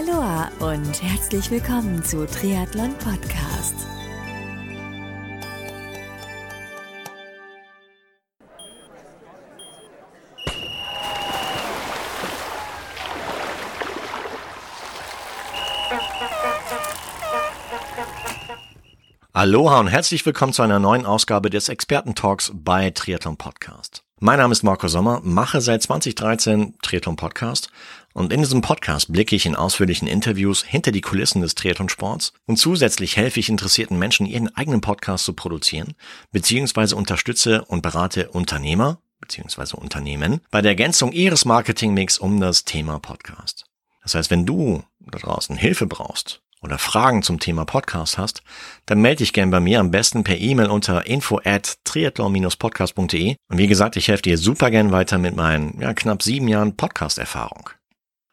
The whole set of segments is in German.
Aloha und herzlich willkommen zu Triathlon Podcast. Aloha und herzlich willkommen zu einer neuen Ausgabe des Experten-Talks bei Triathlon Podcast. Mein Name ist Marco Sommer, mache seit 2013 Triathlon Podcast und in diesem Podcast blicke ich in ausführlichen Interviews hinter die Kulissen des Triathlon-Sports und zusätzlich helfe ich interessierten Menschen, ihren eigenen Podcast zu produzieren, beziehungsweise unterstütze und berate Unternehmer beziehungsweise Unternehmen bei der Ergänzung ihres Marketingmix um das Thema Podcast. Das heißt, wenn du da draußen Hilfe brauchst, oder Fragen zum Thema Podcast hast, dann melde dich gern bei mir am besten per E-Mail unter info at triathlon-podcast.de. Und wie gesagt, ich helfe dir super gern weiter mit meinen ja, knapp sieben Jahren Podcast-Erfahrung.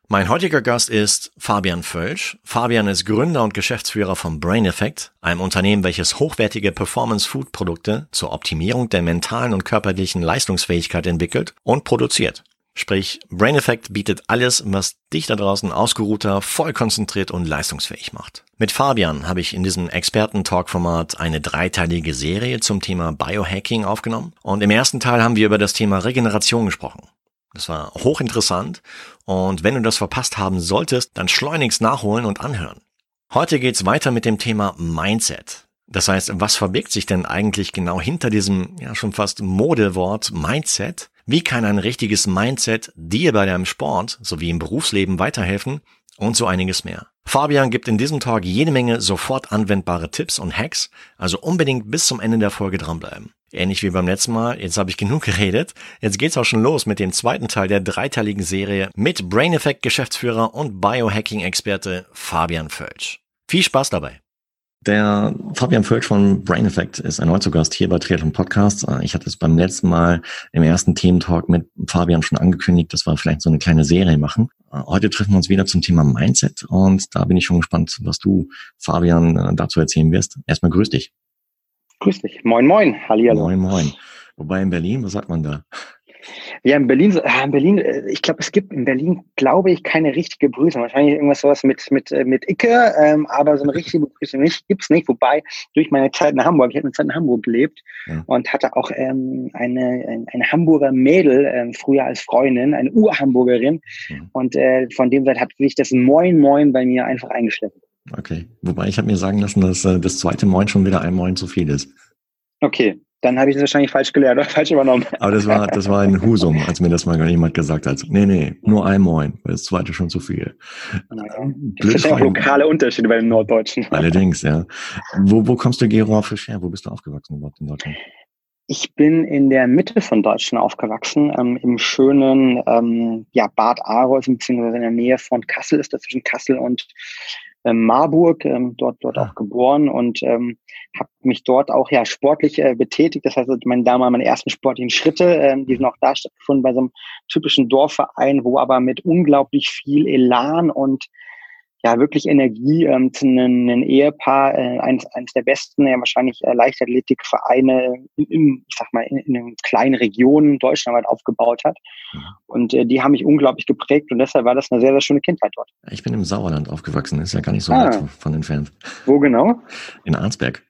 Mein heutiger Gast ist Fabian Völsch. Fabian ist Gründer und Geschäftsführer von Brain Effect, einem Unternehmen, welches hochwertige Performance-Food-Produkte zur Optimierung der mentalen und körperlichen Leistungsfähigkeit entwickelt und produziert. Sprich, Brain Effect bietet alles, was dich da draußen ausgeruhter, voll konzentriert und leistungsfähig macht. Mit Fabian habe ich in diesem Experten-Talk-Format eine dreiteilige Serie zum Thema Biohacking aufgenommen. Und im ersten Teil haben wir über das Thema Regeneration gesprochen. Das war hochinteressant und wenn du das verpasst haben solltest, dann schleunigst nachholen und anhören. Heute geht's weiter mit dem Thema Mindset. Das heißt, was verbirgt sich denn eigentlich genau hinter diesem ja schon fast Modewort Mindset? Wie kann ein richtiges Mindset dir bei deinem Sport sowie im Berufsleben weiterhelfen? Und so einiges mehr. Fabian gibt in diesem Talk jede Menge sofort anwendbare Tipps und Hacks, also unbedingt bis zum Ende der Folge dranbleiben. Ähnlich wie beim letzten Mal, jetzt habe ich genug geredet. Jetzt geht's auch schon los mit dem zweiten Teil der dreiteiligen Serie mit Brain Effect Geschäftsführer und Biohacking Experte Fabian Völsch. Viel Spaß dabei! Der Fabian Völsch von Brain Effect ist ein Neuzugast hier bei Triathlon Podcast. Ich hatte es beim letzten Mal im ersten Thementalk mit Fabian schon angekündigt, dass wir vielleicht so eine kleine Serie machen. Heute treffen wir uns wieder zum Thema Mindset und da bin ich schon gespannt, was du, Fabian, dazu erzählen wirst. Erstmal grüß dich. Grüß dich. Moin, moin. Hallihallo. Moin, moin. Wobei in Berlin, was sagt man da? Ja, in Berlin, äh, in Berlin, äh, ich glaube, es gibt in Berlin, glaube ich, keine richtige Begrüßung. Wahrscheinlich irgendwas sowas mit, mit, äh, mit Icke, ähm, aber so eine richtige Begrüßung nicht, gibt's nicht. Wobei, durch meine Zeit in Hamburg, ich habe eine Zeit in Hamburg gelebt ja. und hatte auch ähm, eine, ein, eine Hamburger Mädel ähm, früher als Freundin, eine Ur-Hamburgerin. Ja. Und äh, von dem Seite hat sich das Moin Moin bei mir einfach eingeschleppt. Okay. Wobei ich habe mir sagen lassen, dass äh, das zweite Moin schon wieder ein Moin zu viel ist. Okay, dann habe ich es wahrscheinlich falsch gelernt oder falsch übernommen. Aber das war, das war ein Husum, als mir das mal jemand gesagt hat. Nee, nee, nur ein Moin, weil das zweite schon zu viel. Naja. Das sind auch lokale Unterschiede bei den Norddeutschen. Allerdings, ja. Wo, wo kommst du geografisch her? Wo bist du aufgewachsen überhaupt in Deutschland? Ich bin in der Mitte von Deutschland aufgewachsen, ähm, im schönen ähm, ja, Bad Aros, beziehungsweise in der Nähe von Kassel ist das zwischen Kassel und Marburg, ähm, dort dort auch geboren und ähm, habe mich dort auch ja sportlich äh, betätigt. Das heißt, meine damals meine ersten sportlichen Schritte, ähm, die sind auch da stattgefunden bei so einem typischen Dorfverein, wo aber mit unglaublich viel Elan und ja wirklich Energie ähm, zu einem, einem Ehepaar, äh, eines, eines der besten, ja wahrscheinlich äh, Leichtathletikvereine in, in, ich sag mal, in, in einer kleinen Region deutschlandweit aufgebaut hat. Mhm. Und äh, die haben mich unglaublich geprägt und deshalb war das eine sehr, sehr schöne Kindheit dort. Ich bin im Sauerland aufgewachsen, ist ja gar nicht so ah. weit von entfernt. Wo genau? In Arnsberg.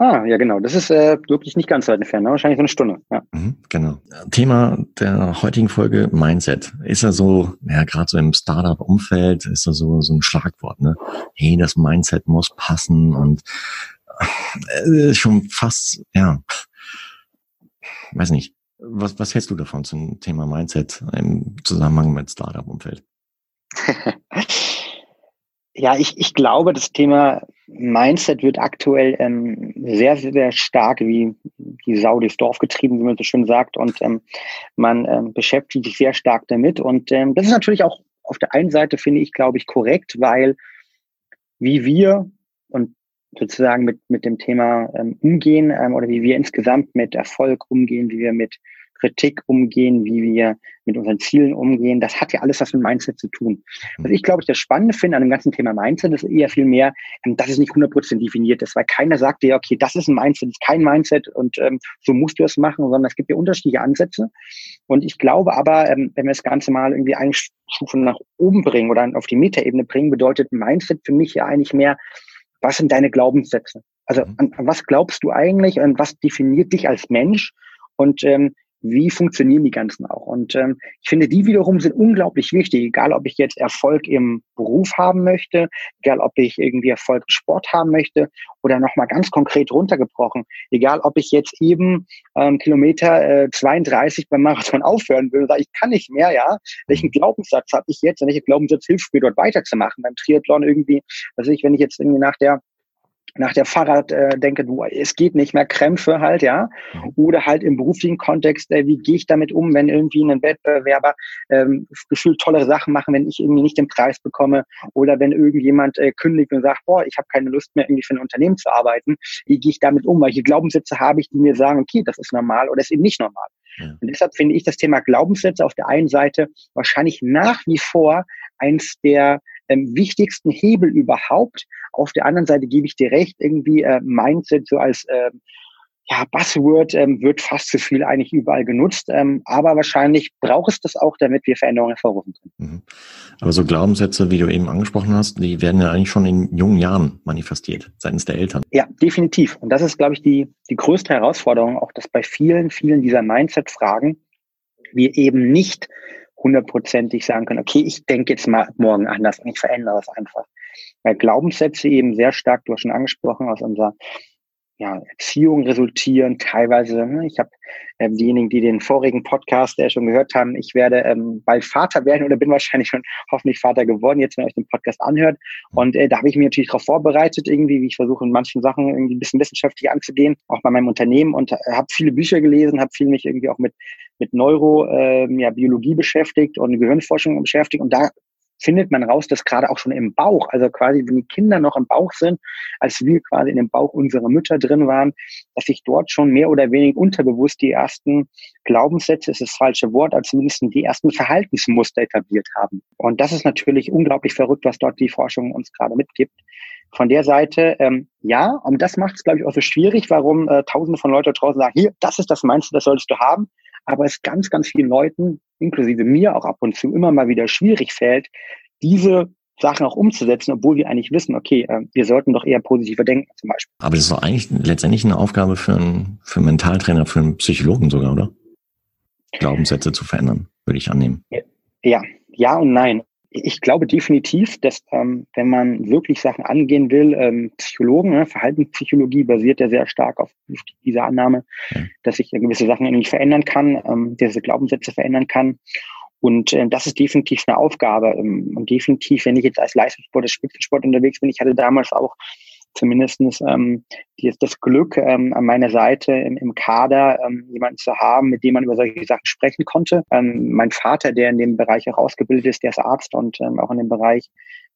Ah, ja, genau. Das ist äh, wirklich nicht ganz weit entfernt, ne? wahrscheinlich so eine Stunde. Ja. Mhm, genau. Thema der heutigen Folge Mindset. Ist ja so, ja, gerade so im Startup-Umfeld ist da so, so ein Schlagwort, ne? Hey, das Mindset muss passen und äh, schon fast, ja, weiß nicht. Was, was hältst du davon zum Thema Mindset im Zusammenhang mit Startup-Umfeld? Ja, ich, ich glaube, das Thema Mindset wird aktuell ähm, sehr, sehr stark wie die Sau durchs Dorf getrieben, wie man so schön sagt. Und ähm, man ähm, beschäftigt sich sehr stark damit. Und ähm, das ist natürlich auch auf der einen Seite, finde ich, glaube ich, korrekt, weil wie wir und sozusagen mit, mit dem Thema ähm, umgehen ähm, oder wie wir insgesamt mit Erfolg umgehen, wie wir mit Kritik umgehen, wie wir mit unseren Zielen umgehen. Das hat ja alles was mit Mindset zu tun. Was ich glaube, ich das Spannende finde an dem ganzen Thema Mindset, ist eher viel mehr, ähm, dass es nicht 100% definiert ist, weil keiner sagt dir, okay, das ist ein Mindset, das ist kein Mindset und ähm, so musst du es machen, sondern es gibt ja unterschiedliche Ansätze. Und ich glaube aber, ähm, wenn wir das Ganze mal irgendwie eine Stufe nach oben bringen oder auf die Metaebene bringen, bedeutet Mindset für mich ja eigentlich mehr, was sind deine Glaubenssätze? Also mhm. an, an was glaubst du eigentlich und was definiert dich als Mensch? Und ähm, wie funktionieren die ganzen auch. Und ähm, ich finde, die wiederum sind unglaublich wichtig, egal ob ich jetzt Erfolg im Beruf haben möchte, egal ob ich irgendwie Erfolg im Sport haben möchte oder nochmal ganz konkret runtergebrochen, egal ob ich jetzt eben ähm, Kilometer äh, 32 beim Marathon aufhören will und sage, ich kann nicht mehr, ja, welchen Glaubenssatz habe ich jetzt? Und welcher Glaubenssatz hilft mir dort weiterzumachen beim Triathlon irgendwie, also ich, wenn ich jetzt irgendwie nach der nach der Fahrrad äh, denke, du, es geht nicht mehr, Krämpfe halt, ja. Mhm. Oder halt im beruflichen Kontext, äh, wie gehe ich damit um, wenn irgendwie ein Wettbewerber ähm, gefühlt tollere Sachen machen, wenn ich irgendwie nicht den Preis bekomme oder wenn irgendjemand äh, kündigt und sagt, boah, ich habe keine Lust mehr irgendwie für ein Unternehmen zu arbeiten. Wie gehe ich damit um? Welche Glaubenssätze habe ich, die mir sagen, okay, das ist normal oder ist eben nicht normal. Ja. Und deshalb finde ich das Thema Glaubenssätze auf der einen Seite wahrscheinlich nach wie vor eins der ähm, wichtigsten Hebel überhaupt. Auf der anderen Seite gebe ich dir recht, irgendwie äh, Mindset so als äh, ja, Buzzword ähm, wird fast zu viel eigentlich überall genutzt, ähm, aber wahrscheinlich braucht es das auch, damit wir Veränderungen hervorrufen können. Mhm. Aber so Glaubenssätze, wie du eben angesprochen hast, die werden ja eigentlich schon in jungen Jahren manifestiert, seitens der Eltern. Ja, definitiv. Und das ist, glaube ich, die, die größte Herausforderung, auch dass bei vielen, vielen dieser Mindset-Fragen wir eben nicht hundertprozentig sagen können, okay, ich denke jetzt mal morgen anders und ich verändere es einfach. Weil Glaubenssätze eben sehr stark, du hast schon angesprochen, aus unserer ja, Erziehung resultieren, teilweise, ne, ich habe äh, diejenigen, die den vorigen Podcast äh, schon gehört haben, ich werde ähm, bald Vater werden oder bin wahrscheinlich schon hoffentlich Vater geworden, jetzt wenn ihr euch den Podcast anhört. Und äh, da habe ich mich natürlich darauf vorbereitet, irgendwie, wie ich versuche, in manchen Sachen irgendwie ein bisschen wissenschaftlich anzugehen, auch bei meinem Unternehmen und äh, habe viele Bücher gelesen, habe viel mich irgendwie auch mit mit Neuro, äh, ja, Biologie beschäftigt und Gehirnforschung beschäftigt. Und da findet man raus, dass gerade auch schon im Bauch, also quasi wenn die Kinder noch im Bauch sind, als wir quasi in dem Bauch unserer Mütter drin waren, dass sich dort schon mehr oder weniger unterbewusst die ersten Glaubenssätze, ist das falsche Wort, als zumindest die ersten Verhaltensmuster etabliert haben. Und das ist natürlich unglaublich verrückt, was dort die Forschung uns gerade mitgibt. Von der Seite, ähm, ja, und das macht es, glaube ich, auch so schwierig, warum äh, tausende von Leuten draußen sagen, hier, das ist das Meinste, das solltest du haben aber es ganz, ganz vielen Leuten, inklusive mir auch ab und zu, immer mal wieder schwierig fällt, diese Sachen auch umzusetzen, obwohl wir eigentlich wissen, okay, äh, wir sollten doch eher positiver denken zum Beispiel. Aber das ist doch eigentlich letztendlich eine Aufgabe für einen, für einen Mentaltrainer, für einen Psychologen sogar, oder? Glaubenssätze zu verändern, würde ich annehmen. Ja, ja und nein ich glaube definitiv, dass ähm, wenn man wirklich Sachen angehen will, ähm, Psychologen, ne, Verhaltenspsychologie basiert ja sehr stark auf dieser Annahme, dass ich gewisse Sachen irgendwie verändern kann, ähm, diese Glaubenssätze verändern kann. Und äh, das ist definitiv eine Aufgabe. Ähm, und definitiv, wenn ich jetzt als Leistungssport, als Spitzensport unterwegs bin, ich hatte damals auch zumindestens ähm, die, das Glück, ähm, an meiner Seite im, im Kader ähm, jemanden zu haben, mit dem man über solche Sachen sprechen konnte. Ähm, mein Vater, der in dem Bereich auch ausgebildet ist, der ist Arzt und ähm, auch in dem Bereich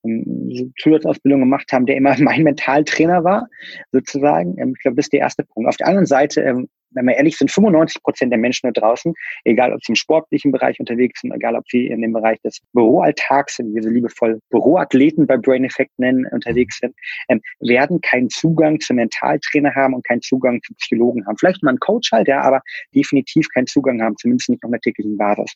ähm, Zusatzausbildung gemacht haben, der immer mein Mentaltrainer war, sozusagen. Ähm, ich glaube, das ist der erste Punkt. Auf der anderen Seite ähm, wenn wir ehrlich sind, 95 Prozent der Menschen da draußen, egal ob sie im sportlichen Bereich unterwegs sind, egal ob sie in dem Bereich des Büroalltags sind, wie wir so liebevoll Büroathleten bei Brain Effect nennen, unterwegs sind, ähm, werden keinen Zugang zu Mentaltrainer haben und keinen Zugang zu Psychologen haben. Vielleicht mal einen Coach halt, ja, aber definitiv keinen Zugang haben, zumindest nicht auf einer täglichen Basis.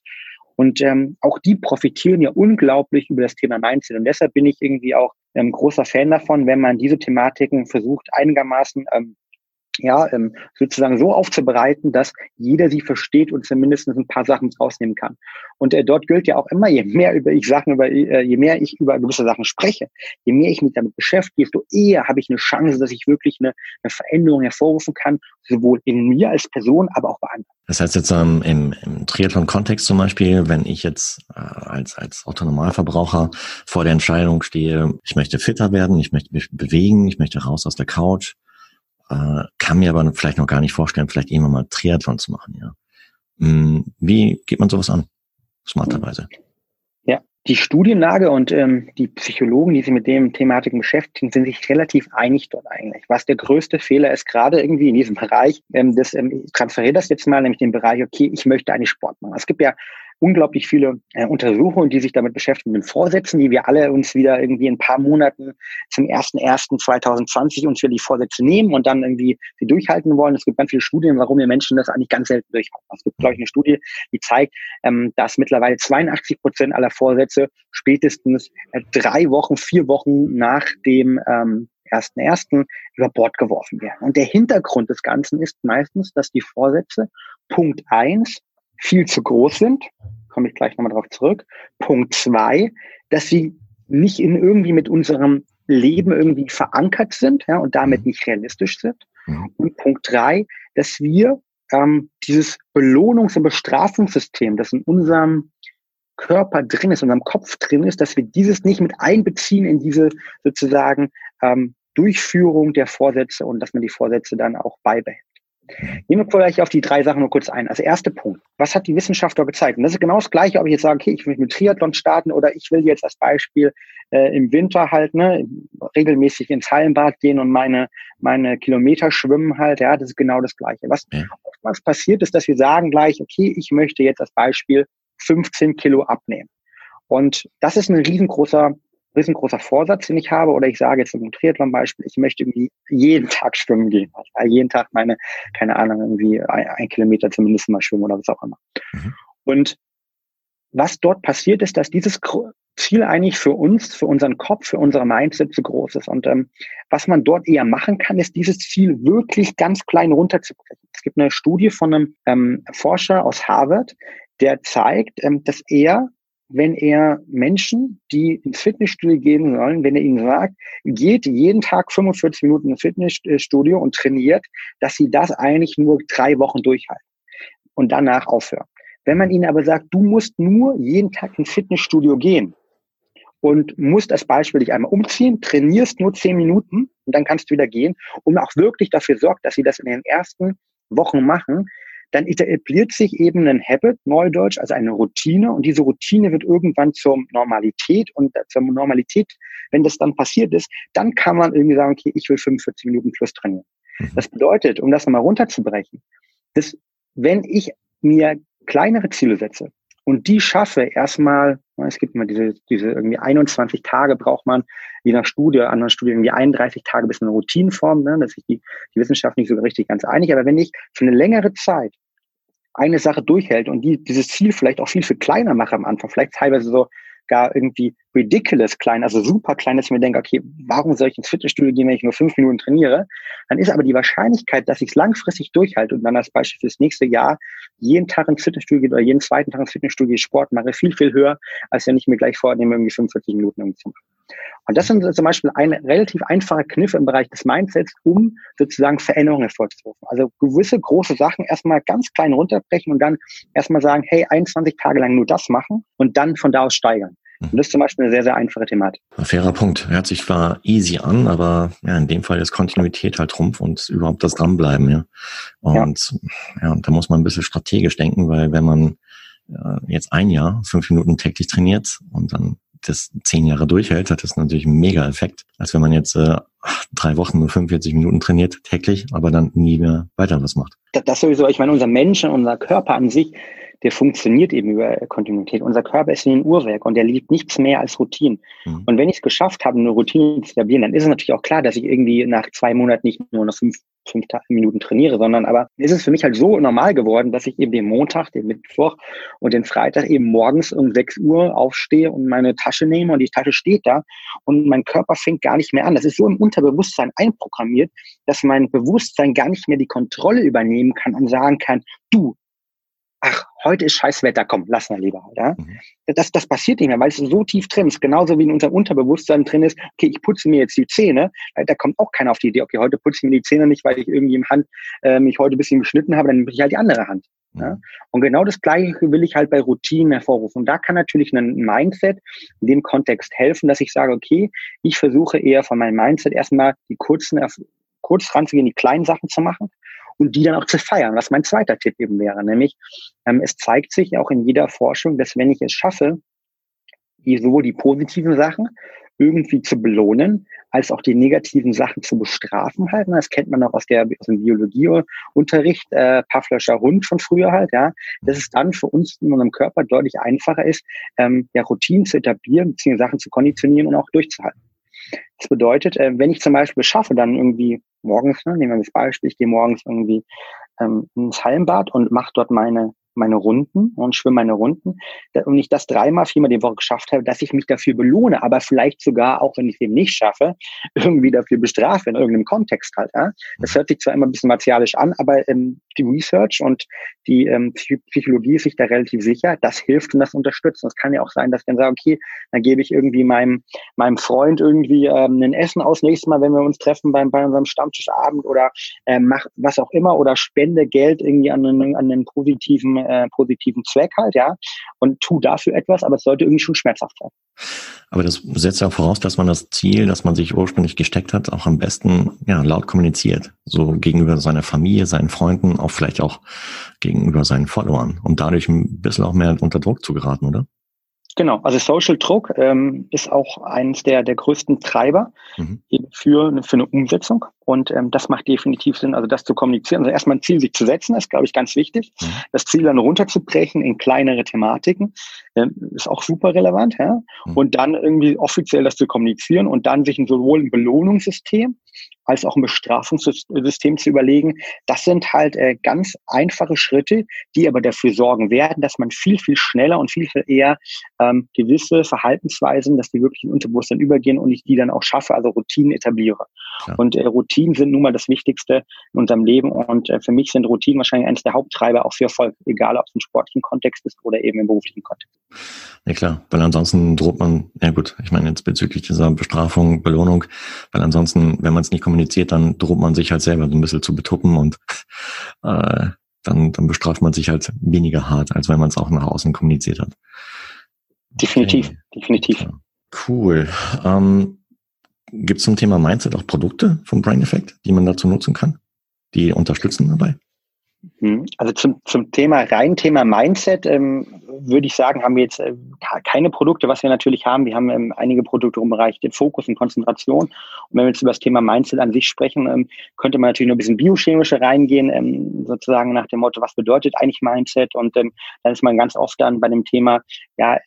Und ähm, auch die profitieren ja unglaublich über das Thema Mindset. Und deshalb bin ich irgendwie auch ähm, großer Fan davon, wenn man diese Thematiken versucht, einigermaßen ähm, ja, ähm, sozusagen so aufzubereiten, dass jeder sie versteht und zumindest ein paar Sachen rausnehmen kann. Und äh, dort gilt ja auch immer, je mehr über ich Sachen über, äh, je mehr ich über gewisse Sachen spreche, je mehr ich mich damit beschäftige, desto eher habe ich eine Chance, dass ich wirklich eine, eine Veränderung hervorrufen kann, sowohl in mir als Person, aber auch bei anderen. Das heißt jetzt ähm, im, im Triathlon-Kontext zum Beispiel, wenn ich jetzt äh, als, als Autonormalverbraucher vor der Entscheidung stehe, ich möchte fitter werden, ich möchte mich bewegen, ich möchte raus aus der Couch, äh, kann mir aber vielleicht noch gar nicht vorstellen, vielleicht irgendwann mal Triathlon zu machen, ja. Hm, wie geht man sowas an? Smarterweise. Ja, die Studienlage und ähm, die Psychologen, die sich mit dem Thematiken beschäftigen, sind sich relativ einig dort eigentlich. Was der größte Fehler ist, gerade irgendwie in diesem Bereich, ähm, das, ähm, ich transferiere das jetzt mal, nämlich den Bereich, okay, ich möchte eigentlich Sport machen. Es gibt ja unglaublich viele äh, Untersuchungen, die sich damit beschäftigen, mit Vorsätzen, die wir alle uns wieder irgendwie in ein paar Monaten zum 1.1.2020 uns für die Vorsätze nehmen und dann irgendwie sie durchhalten wollen. Es gibt ganz viele Studien, warum wir Menschen das eigentlich ganz selten durchhalten. Es gibt, glaube ich, eine Studie, die zeigt, ähm, dass mittlerweile 82 Prozent aller Vorsätze spätestens äh, drei Wochen, vier Wochen nach dem ähm, ersten ersten über Bord geworfen werden. Und der Hintergrund des Ganzen ist meistens, dass die Vorsätze Punkt eins viel zu groß sind, komme ich gleich nochmal drauf zurück. Punkt zwei, dass sie nicht in irgendwie mit unserem Leben irgendwie verankert sind ja, und damit nicht realistisch sind. Mhm. Und Punkt drei, dass wir ähm, dieses Belohnungs- und Bestrafungssystem, das in unserem Körper drin ist, in unserem Kopf drin ist, dass wir dieses nicht mit einbeziehen in diese sozusagen ähm, Durchführung der Vorsätze und dass man die Vorsätze dann auch beibehält. Nehmen wir vielleicht auf die drei Sachen nur kurz ein. Also erster Punkt. Was hat die Wissenschaft da gezeigt? Und das ist genau das Gleiche, ob ich jetzt sage, okay, ich will mit Triathlon starten oder ich will jetzt als Beispiel äh, im Winter halt ne, regelmäßig ins Hallenbad gehen und meine, meine Kilometer schwimmen halt. Ja, das ist genau das Gleiche. Was ja. oftmals passiert ist, dass wir sagen gleich, okay, ich möchte jetzt als Beispiel 15 Kilo abnehmen. Und das ist ein riesengroßer riesengroßer Vorsatz, den ich habe, oder ich sage jetzt im Triathlon-Beispiel, ich möchte irgendwie jeden Tag schwimmen gehen. Also jeden Tag meine, keine Ahnung, irgendwie ein, ein, Kilometer zumindest mal schwimmen oder was auch immer. Mhm. Und was dort passiert ist, dass dieses Ziel eigentlich für uns, für unseren Kopf, für unsere Mindset zu groß ist. Und ähm, was man dort eher machen kann, ist dieses Ziel wirklich ganz klein runterzubrechen. Es gibt eine Studie von einem ähm, Forscher aus Harvard, der zeigt, ähm, dass er wenn er Menschen, die ins Fitnessstudio gehen sollen, wenn er ihnen sagt, geht jeden Tag 45 Minuten ins Fitnessstudio und trainiert, dass sie das eigentlich nur drei Wochen durchhalten und danach aufhören. Wenn man ihnen aber sagt, du musst nur jeden Tag ins Fitnessstudio gehen und musst als Beispiel dich einmal umziehen, trainierst nur zehn Minuten und dann kannst du wieder gehen und auch wirklich dafür sorgt, dass sie das in den ersten Wochen machen, dann etabliert sich eben ein Habit, Neudeutsch, also eine Routine und diese Routine wird irgendwann zur Normalität und zur Normalität, wenn das dann passiert ist, dann kann man irgendwie sagen, okay, ich will 45 Minuten plus trainieren. Mhm. Das bedeutet, um das nochmal runterzubrechen, dass wenn ich mir kleinere Ziele setze und die schaffe erstmal, es gibt immer diese, diese irgendwie 21 Tage braucht man, je nach Studie, anderen Studien irgendwie 31 Tage bis eine Routinenform, ne, dass sich die, die Wissenschaft nicht so richtig ganz einig, aber wenn ich für eine längere Zeit eine Sache durchhält und die, dieses Ziel vielleicht auch viel, viel kleiner mache am Anfang, vielleicht teilweise so gar irgendwie ridiculous klein, also super klein, dass ich mir denke, okay, warum soll ich ins Fitnessstudio gehen, wenn ich nur fünf Minuten trainiere? Dann ist aber die Wahrscheinlichkeit, dass ich es langfristig durchhalte und dann als Beispiel fürs nächste Jahr jeden Tag ins Fitnessstudio gehe oder jeden zweiten Tag ins Fitnessstudio Sport mache, viel, viel höher, als wenn ich mir gleich vornehme, irgendwie 45 Minuten irgendwie zu machen. Und das sind zum Beispiel ein relativ einfacher Kniff im Bereich des Mindsets, um sozusagen Veränderungen hervorzurufen. Also gewisse große Sachen erstmal ganz klein runterbrechen und dann erstmal sagen, hey, 21 Tage lang nur das machen und dann von da aus steigern. Und das ist zum Beispiel eine sehr, sehr einfache Thematik. Ein fairer Punkt. Hört sich zwar easy an, aber ja, in dem Fall ist Kontinuität halt Trumpf und überhaupt das Dranbleiben, ja. Und ja, ja da muss man ein bisschen strategisch denken, weil wenn man äh, jetzt ein Jahr fünf Minuten täglich trainiert und dann das zehn Jahre durchhält, hat das natürlich einen Mega-Effekt, als wenn man jetzt äh, drei Wochen nur 45 Minuten trainiert täglich, aber dann nie mehr weiter was macht. Das, das sowieso, ich meine, unser Menschen, unser Körper an sich, der funktioniert eben über Kontinuität. Unser Körper ist wie ein Uhrwerk und der liebt nichts mehr als Routine. Mhm. Und wenn ich es geschafft habe, eine Routine zu etablieren, dann ist es natürlich auch klar, dass ich irgendwie nach zwei Monaten nicht nur noch fünf, fünf Minuten trainiere, sondern aber ist es für mich halt so normal geworden, dass ich eben den Montag, den Mittwoch und den Freitag eben morgens um 6 Uhr aufstehe und meine Tasche nehme und die Tasche steht da und mein Körper fängt gar nicht mehr an. Das ist so im Unterbewusstsein einprogrammiert, dass mein Bewusstsein gar nicht mehr die Kontrolle übernehmen kann und sagen kann, du, ach, heute ist scheiß Wetter, komm, lass mal lieber. Ja? Mhm. Das, das passiert nicht mehr, weil es so tief drin ist. Genauso wie in unserem Unterbewusstsein drin ist, okay, ich putze mir jetzt die Zähne. Da kommt auch keiner auf die Idee, okay, heute putze ich mir die Zähne nicht, weil ich irgendwie im Hand äh, mich heute ein bisschen geschnitten habe, dann nehme ich halt die andere Hand. Mhm. Ja? Und genau das Gleiche will ich halt bei Routinen hervorrufen. Und da kann natürlich ein Mindset in dem Kontext helfen, dass ich sage, okay, ich versuche eher von meinem Mindset erstmal die kurzen, kurz ranzugehen, die kleinen Sachen zu machen und die dann auch zu feiern, was mein zweiter Tipp eben wäre. Nämlich, ähm, es zeigt sich auch in jeder Forschung, dass wenn ich es schaffe, sowohl die positiven Sachen irgendwie zu belohnen, als auch die negativen Sachen zu bestrafen halt. Das kennt man auch aus, der, aus dem Biologieunterricht, äh, Pavloscher Hund von früher halt, ja. Dass es dann für uns in unserem Körper deutlich einfacher ist, ähm, ja, Routinen zu etablieren, beziehungsweise Sachen zu konditionieren und auch durchzuhalten. Das bedeutet, äh, wenn ich zum Beispiel schaffe, dann irgendwie morgens, ne, nehmen wir das Beispiel, ich gehe morgens irgendwie ähm, ins Hallenbad und mache dort meine meine Runden und schwimme meine Runden. Und ich das dreimal, viermal die Woche geschafft habe, dass ich mich dafür belohne, aber vielleicht sogar, auch wenn ich es eben nicht schaffe, irgendwie dafür bestrafe in irgendeinem Kontext halt. Ja? Das hört sich zwar immer ein bisschen martialisch an, aber ähm, die Research und die ähm, Psychologie ist sich da relativ sicher, das hilft und das unterstützt. Und es kann ja auch sein, dass ich dann sage, okay, dann gebe ich irgendwie meinem, meinem Freund irgendwie ähm, ein Essen aus nächstes Mal, wenn wir uns treffen beim, bei unserem Stammtischabend oder ähm, mach was auch immer oder spende Geld irgendwie an einen, an einen positiven äh, positiven Zweck halt, ja, und tu dafür etwas, aber es sollte irgendwie schon schmerzhaft sein. Aber das setzt ja voraus, dass man das Ziel, das man sich ursprünglich gesteckt hat, auch am besten ja, laut kommuniziert. So gegenüber seiner Familie, seinen Freunden, auch vielleicht auch gegenüber seinen Followern, um dadurch ein bisschen auch mehr unter Druck zu geraten, oder? Genau, also Social Druck ähm, ist auch eines der, der größten Treiber mhm. für, für eine Umsetzung. Und ähm, das macht definitiv Sinn, also das zu kommunizieren. Also erstmal ein Ziel sich zu setzen, ist, glaube ich, ganz wichtig. Mhm. Das Ziel dann runterzubrechen in kleinere Thematiken ähm, ist auch super relevant. Ja? Mhm. Und dann irgendwie offiziell das zu kommunizieren und dann sich sowohl ein Belohnungssystem als auch ein Bestrafungssystem zu überlegen. Das sind halt äh, ganz einfache Schritte, die aber dafür sorgen werden, dass man viel, viel schneller und viel, viel eher ähm, gewisse Verhaltensweisen, dass die wirklich in Unterbewusstsein übergehen und ich die dann auch schaffe, also Routinen etabliere. Ja. Und äh, Routinen sind nun mal das Wichtigste in unserem Leben und äh, für mich sind Routinen wahrscheinlich eines der Haupttreiber auch für Erfolg, egal ob es im sportlichen Kontext ist oder eben im beruflichen Kontext. Ja klar, weil ansonsten droht man, ja gut, ich meine jetzt bezüglich dieser Bestrafung, Belohnung, weil ansonsten, wenn man es nicht kommuniziert, dann droht man sich halt selber so ein bisschen zu betuppen und äh, dann, dann bestraft man sich halt weniger hart, als wenn man es auch nach außen kommuniziert hat. Definitiv, okay. definitiv. Ja. Cool. Ähm, Gibt es zum Thema Mindset auch Produkte vom Brain Effect, die man dazu nutzen kann? Die unterstützen dabei? Mhm. Also zum, zum Thema, rein Thema Mindset, ähm, würde ich sagen, haben wir jetzt äh, keine Produkte. Was wir natürlich haben, wir haben ähm, einige Produkte im Bereich den Fokus und Konzentration. Und wenn wir jetzt über das Thema Mindset an sich sprechen, ähm, könnte man natürlich noch ein bisschen biochemischer reingehen, ähm, sozusagen nach dem Motto, was bedeutet eigentlich Mindset? Und dann ist man ganz oft dann bei dem Thema, ja,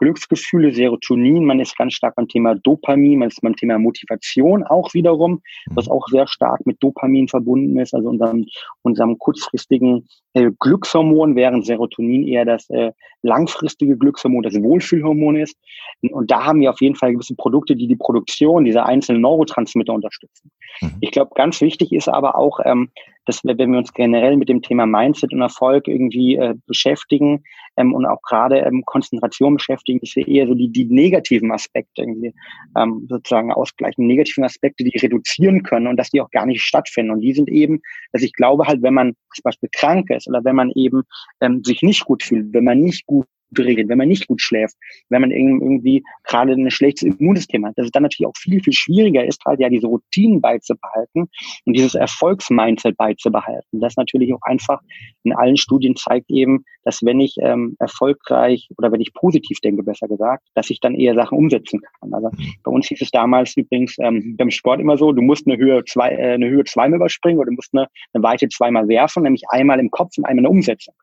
Glücksgefühle, Serotonin, man ist ganz stark beim Thema Dopamin, man ist beim Thema Motivation auch wiederum, was auch sehr stark mit Dopamin verbunden ist, also unserem, unserem kurzfristigen äh, Glückshormon, während Serotonin eher das äh, langfristige Glückshormon, das Wohlfühlhormon ist. Und da haben wir auf jeden Fall gewisse Produkte, die die Produktion dieser einzelnen Neurotransmitter unterstützen. Mhm. Ich glaube, ganz wichtig ist aber auch, ähm, dass wir, wenn wir uns generell mit dem Thema Mindset und Erfolg irgendwie äh, beschäftigen ähm, und auch gerade ähm, Konzentration beschäftigen, dass wir eher so die, die negativen Aspekte irgendwie ähm, sozusagen ausgleichen, negativen Aspekte, die reduzieren können und dass die auch gar nicht stattfinden. Und die sind eben, dass ich glaube halt, wenn man zum Beispiel krank ist oder wenn man eben ähm, sich nicht gut fühlt, wenn man nicht gut regelt, wenn man nicht gut schläft, wenn man irgendwie gerade ein schlechtes Immunsystem hat, dass es dann natürlich auch viel, viel schwieriger ist, halt ja diese Routinen beizubehalten und dieses Erfolgsmindset beizubehalten. Das natürlich auch einfach in allen Studien zeigt eben, dass wenn ich ähm, erfolgreich oder wenn ich positiv denke, besser gesagt, dass ich dann eher Sachen umsetzen kann. Also bei uns hieß es damals übrigens ähm, beim Sport immer so, du musst eine Höhe zwei, äh, eine Höhe zweimal überspringen oder du musst eine, eine Weite zweimal werfen, nämlich einmal im Kopf und einmal in der Umsetzung.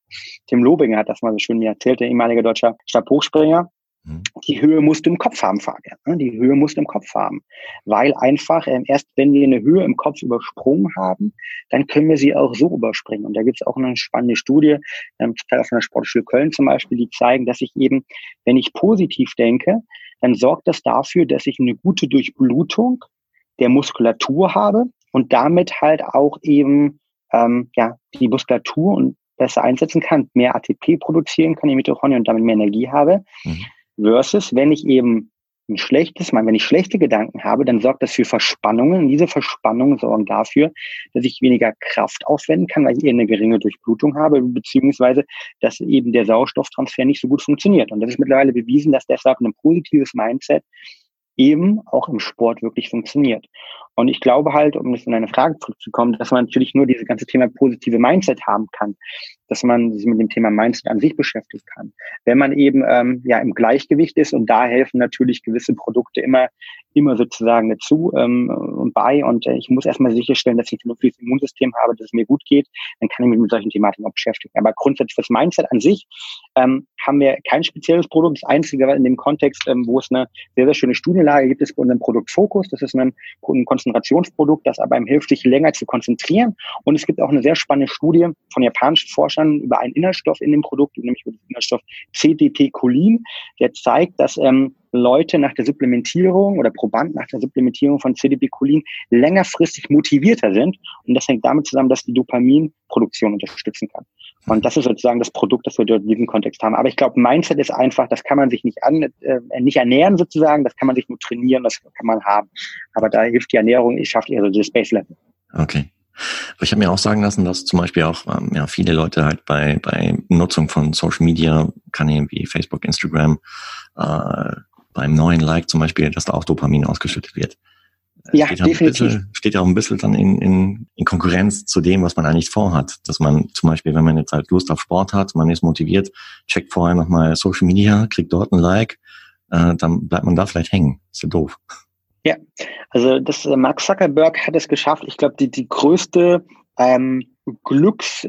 Tim Lobinger hat das mal so schön mir erzählt, der ehemalige deutscher Stabhochspringer. Mhm. Die Höhe musst du im Kopf haben, Fabian. Ne? Die Höhe musst du im Kopf haben. Weil einfach, ähm, erst wenn wir eine Höhe im Kopf übersprungen haben, dann können wir sie auch so überspringen. Und da gibt es auch eine spannende Studie, ähm, Teil von der Sportschule Köln zum Beispiel, die zeigen, dass ich eben, wenn ich positiv denke, dann sorgt das dafür, dass ich eine gute Durchblutung der Muskulatur habe und damit halt auch eben ähm, ja die Muskulatur und besser einsetzen kann, mehr ATP produzieren kann, die Mitochondrien und damit mehr Energie habe. Mhm. Versus, wenn ich eben ein schlechtes, wenn ich schlechte Gedanken habe, dann sorgt das für Verspannungen. Und diese Verspannungen sorgen dafür, dass ich weniger Kraft aufwenden kann, weil ich eher eine geringe Durchblutung habe, beziehungsweise, dass eben der Sauerstofftransfer nicht so gut funktioniert. Und das ist mittlerweile bewiesen, dass deshalb ein positives Mindset eben auch im Sport wirklich funktioniert. Und ich glaube halt, um jetzt in eine Frage zurückzukommen, dass man natürlich nur dieses ganze Thema positive Mindset haben kann, dass man sich mit dem Thema Mindset an sich beschäftigen kann. Wenn man eben ähm, ja im Gleichgewicht ist und da helfen natürlich gewisse Produkte immer immer sozusagen dazu ähm, und bei und äh, ich muss erstmal sicherstellen, dass ich ein vernünftiges Immunsystem habe, dass es mir gut geht, dann kann ich mich mit solchen Thematiken auch beschäftigen. Aber grundsätzlich das Mindset an sich ähm, haben wir kein spezielles Produkt. Das Einzige in dem Kontext, ähm, wo es eine sehr, sehr schöne Studienlage gibt, ist bei unserem Produkt Focus. Das ist ein, ein Konzentrationsprodukt, das aber hilft, sich länger zu konzentrieren. Und es gibt auch eine sehr spannende Studie von japanischen Forschern über einen Inhaltsstoff in dem Produkt, nämlich über den Inhaltsstoff CDP-Cholin, der zeigt, dass ähm, Leute nach der Supplementierung oder Probanden nach der Supplementierung von CDP-Cholin längerfristig motivierter sind. Und das hängt damit zusammen, dass die Dopaminproduktion unterstützen kann. Und das ist sozusagen das Produkt, das wir dort in diesem Kontext haben. Aber ich glaube, Mindset ist einfach, das kann man sich nicht an, äh, nicht ernähren sozusagen, das kann man sich nur trainieren, das kann man haben. Aber da hilft die Ernährung, ich schaffe eher so das Base Level. Okay. Aber ich habe mir auch sagen lassen, dass zum Beispiel auch ähm, ja, viele Leute halt bei, bei Nutzung von Social Media Kanälen wie Facebook, Instagram, äh, beim neuen Like zum Beispiel, dass da auch Dopamin ausgeschüttet wird. Ja, steht definitiv. Bisschen, steht ja auch ein bisschen dann in, in, in Konkurrenz zu dem, was man eigentlich vorhat. Dass man zum Beispiel, wenn man jetzt halt Lust auf Sport hat, man ist motiviert, checkt vorher nochmal Social Media, kriegt dort ein Like, äh, dann bleibt man da vielleicht hängen. Ist ja doof. Ja, also das äh, Mark Zuckerberg hat es geschafft. Ich glaube, die, die größte ähm, Glücks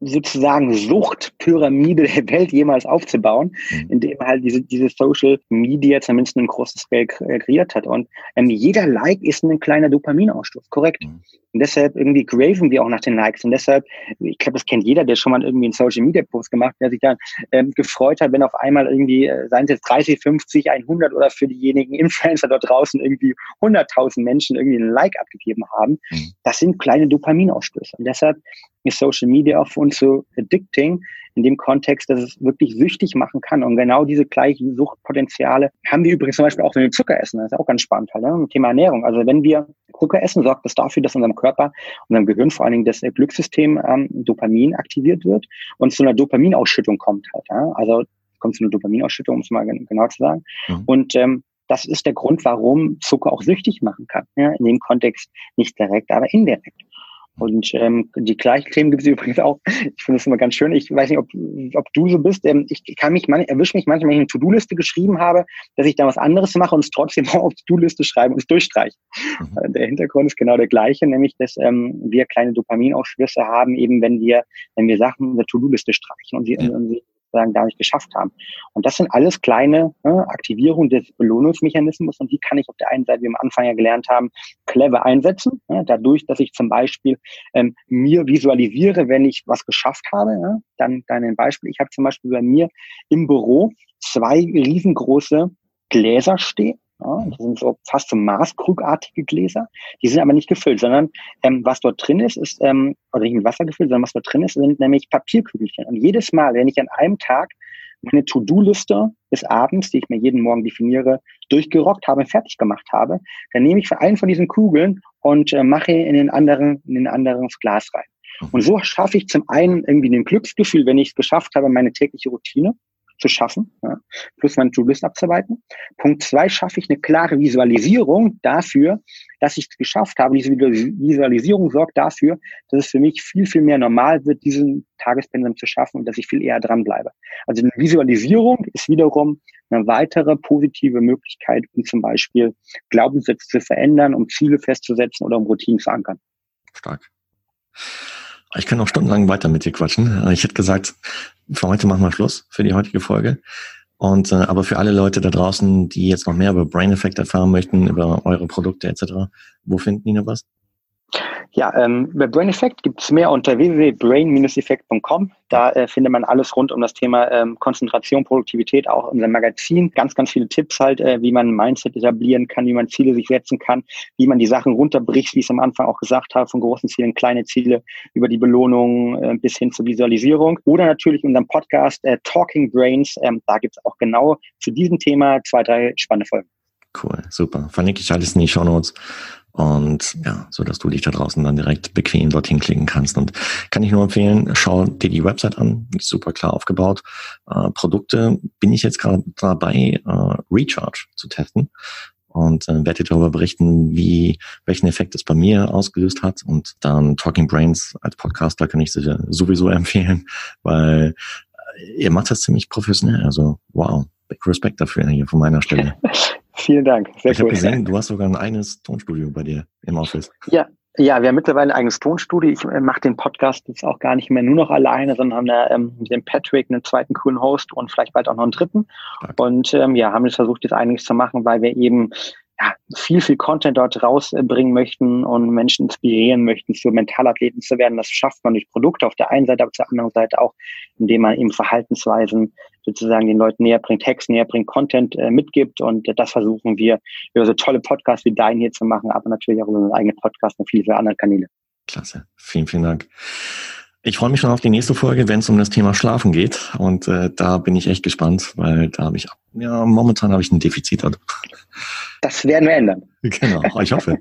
sozusagen Suchtpyramide der Welt jemals aufzubauen, mhm. indem er halt diese, diese Social Media zumindest ein großes Scale kreiert hat. Und ähm, jeder Like ist ein kleiner Dopaminausstoß, korrekt. Und deshalb irgendwie graven wir auch nach den Likes. Und deshalb, ich glaube, das kennt jeder, der schon mal irgendwie einen Social Media Post gemacht, der sich dann ähm, gefreut hat, wenn auf einmal irgendwie, äh, seien es jetzt 30, 50, 100 oder für diejenigen Influencer dort draußen irgendwie 100.000 Menschen irgendwie einen Like abgegeben haben. Mhm. Das sind kleine Dopaminausstöße. Und deshalb ist Social Media auch für uns so addicting in dem Kontext, dass es wirklich süchtig machen kann. Und genau diese gleichen Suchtpotenziale haben wir übrigens zum Beispiel auch, wenn wir Zucker essen. Das ist auch ganz spannend halt, ne? Thema Ernährung. Also wenn wir Zucker essen, sorgt das dafür, dass unserem Körper, unserem Gehirn vor allen Dingen das Glückssystem ähm, Dopamin aktiviert wird und zu einer Dopaminausschüttung kommt halt. Ja? Also kommt zu einer Dopaminausschüttung, um es mal genau zu sagen. Mhm. Und ähm, das ist der Grund, warum Zucker auch süchtig machen kann. Ja? In dem Kontext nicht direkt, aber indirekt. Und ähm, die gleichen Themen gibt es übrigens auch. Ich finde es immer ganz schön. Ich weiß nicht, ob, ob du so bist. Ähm, ich kann mich, man, erwische mich manchmal, wenn ich eine To-Do-Liste geschrieben habe, dass ich da was anderes mache und es trotzdem auf die To-Do-Liste schreibe und es durchstreiche. Mhm. Der Hintergrund ist genau der gleiche, nämlich, dass ähm, wir kleine Dopaminausschlüsse haben, eben wenn wir, wenn wir Sachen in der To-Do-Liste streichen und sie, ja. und sie sozusagen nicht geschafft haben. Und das sind alles kleine ne, Aktivierungen des Belohnungsmechanismus und die kann ich auf der einen Seite, wie wir am Anfang ja gelernt haben, clever einsetzen. Ne, dadurch, dass ich zum Beispiel ähm, mir visualisiere, wenn ich was geschafft habe. Ne, dann, dann ein Beispiel. Ich habe zum Beispiel bei mir im Büro zwei riesengroße Gläser stehen. Ja, das sind so fast so maßkrugartige Gläser. Die sind aber nicht gefüllt, sondern ähm, was dort drin ist, ist, ähm, oder nicht mit Wasser gefüllt, sondern was dort drin ist, sind nämlich Papierkügelchen. Und jedes Mal, wenn ich an einem Tag meine To-Do-Liste des Abends, die ich mir jeden Morgen definiere, durchgerockt habe, fertig gemacht habe, dann nehme ich für einen von diesen Kugeln und äh, mache in den anderen, in den anderen Glas rein. Und so schaffe ich zum einen irgendwie ein Glücksgefühl, wenn ich es geschafft habe, meine tägliche Routine zu schaffen, ja, plus meine To-List abzuarbeiten. Punkt zwei, schaffe ich eine klare Visualisierung dafür, dass ich es geschafft habe. Diese Visualisierung sorgt dafür, dass es für mich viel, viel mehr normal wird, diesen Tagespensum zu schaffen und dass ich viel eher dranbleibe. Also eine Visualisierung ist wiederum eine weitere positive Möglichkeit, um zum Beispiel Glaubenssätze zu verändern, um Ziele festzusetzen oder um Routinen zu ankern. Stark. Ich kann noch stundenlang weiter mit dir quatschen. Ich hätte gesagt, für heute machen wir Schluss für die heutige Folge. Und äh, aber für alle Leute da draußen, die jetzt noch mehr über Brain Effect erfahren möchten, über eure Produkte etc., wo finden die noch was? Ja, ähm, bei Brain Effect gibt es mehr unter www.brain-effect.com. Da äh, findet man alles rund um das Thema ähm, Konzentration, Produktivität, auch unser Magazin. Ganz, ganz viele Tipps halt, äh, wie man ein Mindset etablieren kann, wie man Ziele sich setzen kann, wie man die Sachen runterbricht, wie ich es am Anfang auch gesagt habe, von großen Zielen kleine Ziele über die Belohnung äh, bis hin zur Visualisierung. Oder natürlich unseren Podcast äh, Talking Brains. Ähm, da gibt es auch genau zu diesem Thema zwei, drei spannende Folgen. Cool, super. Verlinke ich alles in die Show Notes. Und ja, so dass du dich da draußen dann direkt bequem dorthin klicken kannst. Und kann ich nur empfehlen, schau dir die Website an, ist super klar aufgebaut. Äh, Produkte bin ich jetzt gerade dabei, äh, Recharge zu testen. und äh, werde dir darüber berichten, wie welchen Effekt es bei mir ausgelöst hat. Und dann Talking Brains als Podcaster kann ich sie sowieso empfehlen, weil äh, ihr macht das ziemlich professionell. Also wow, Respekt dafür hier von meiner Stelle. Vielen Dank. Sehr ich cool. habe gesehen, du hast sogar ein eigenes Tonstudio bei dir im Office. Ja, ja, wir haben mittlerweile ein eigenes Tonstudio. Ich äh, mache den Podcast jetzt auch gar nicht mehr nur noch alleine, sondern haben da ähm, mit dem Patrick einen zweiten coolen Host und vielleicht bald auch noch einen dritten. Okay. Und ähm, ja, haben jetzt versucht, jetzt einiges zu machen, weil wir eben ja, viel, viel Content dort rausbringen möchten und Menschen inspirieren möchten, für Mentalathleten zu werden. Das schafft man durch Produkte auf der einen Seite, aber der anderen Seite auch, indem man eben Verhaltensweisen sozusagen den Leuten näher bringt, Text näher bringt, Content äh, mitgibt. Und äh, das versuchen wir über so tolle Podcasts wie deinen hier zu machen, aber natürlich auch über unseren eigenen Podcast und viele, viele andere Kanäle. Klasse. Vielen, vielen Dank. Ich freue mich schon auf die nächste Folge, wenn es um das Thema Schlafen geht. Und äh, da bin ich echt gespannt, weil da habe ich, ja, momentan habe ich ein Defizit. Das werden wir ändern. Genau, ich hoffe.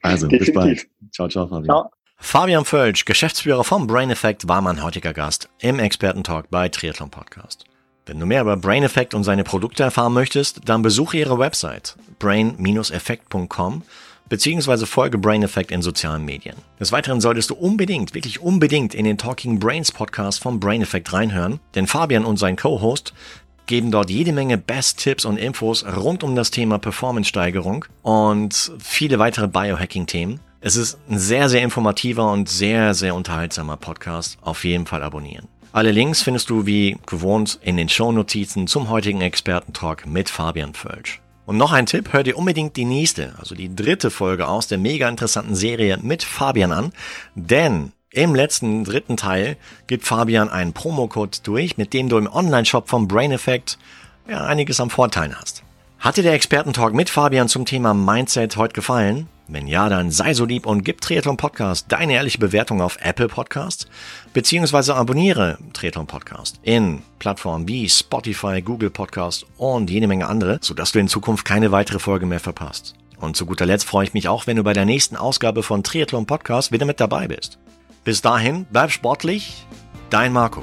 Also, bis bald. Ciao, ciao, Fabian. Ciao. Fabian Völsch, Geschäftsführer vom Brain Effect, war mein heutiger Gast im Expertentalk bei Triathlon Podcast. Wenn du mehr über Brain Effect und seine Produkte erfahren möchtest, dann besuche ihre Website brain-effekt.com beziehungsweise folge Brain Effect in sozialen Medien. Des Weiteren solltest du unbedingt, wirklich unbedingt in den Talking Brains Podcast vom Brain Effect reinhören, denn Fabian und sein Co-Host geben dort jede Menge Best-Tipps und Infos rund um das Thema Performance-Steigerung und viele weitere Biohacking-Themen. Es ist ein sehr, sehr informativer und sehr, sehr unterhaltsamer Podcast. Auf jeden Fall abonnieren. Alle Links findest du wie gewohnt in den Shownotizen zum heutigen Expertentalk mit Fabian Völsch. Und noch ein Tipp, hör dir unbedingt die nächste, also die dritte Folge aus der mega interessanten Serie mit Fabian an, denn im letzten dritten Teil gibt Fabian einen Promocode durch, mit dem du im Online-Shop vom Brain Effect ja, einiges am Vorteil hast. Hat dir der Expertentalk mit Fabian zum Thema Mindset heute gefallen? Wenn ja, dann sei so lieb und gib Triathlon Podcast deine ehrliche Bewertung auf Apple Podcast, beziehungsweise abonniere Triathlon Podcast in Plattformen wie Spotify, Google Podcast und jede Menge andere, sodass du in Zukunft keine weitere Folge mehr verpasst. Und zu guter Letzt freue ich mich auch, wenn du bei der nächsten Ausgabe von Triathlon Podcast wieder mit dabei bist. Bis dahin, bleib sportlich, dein Marco.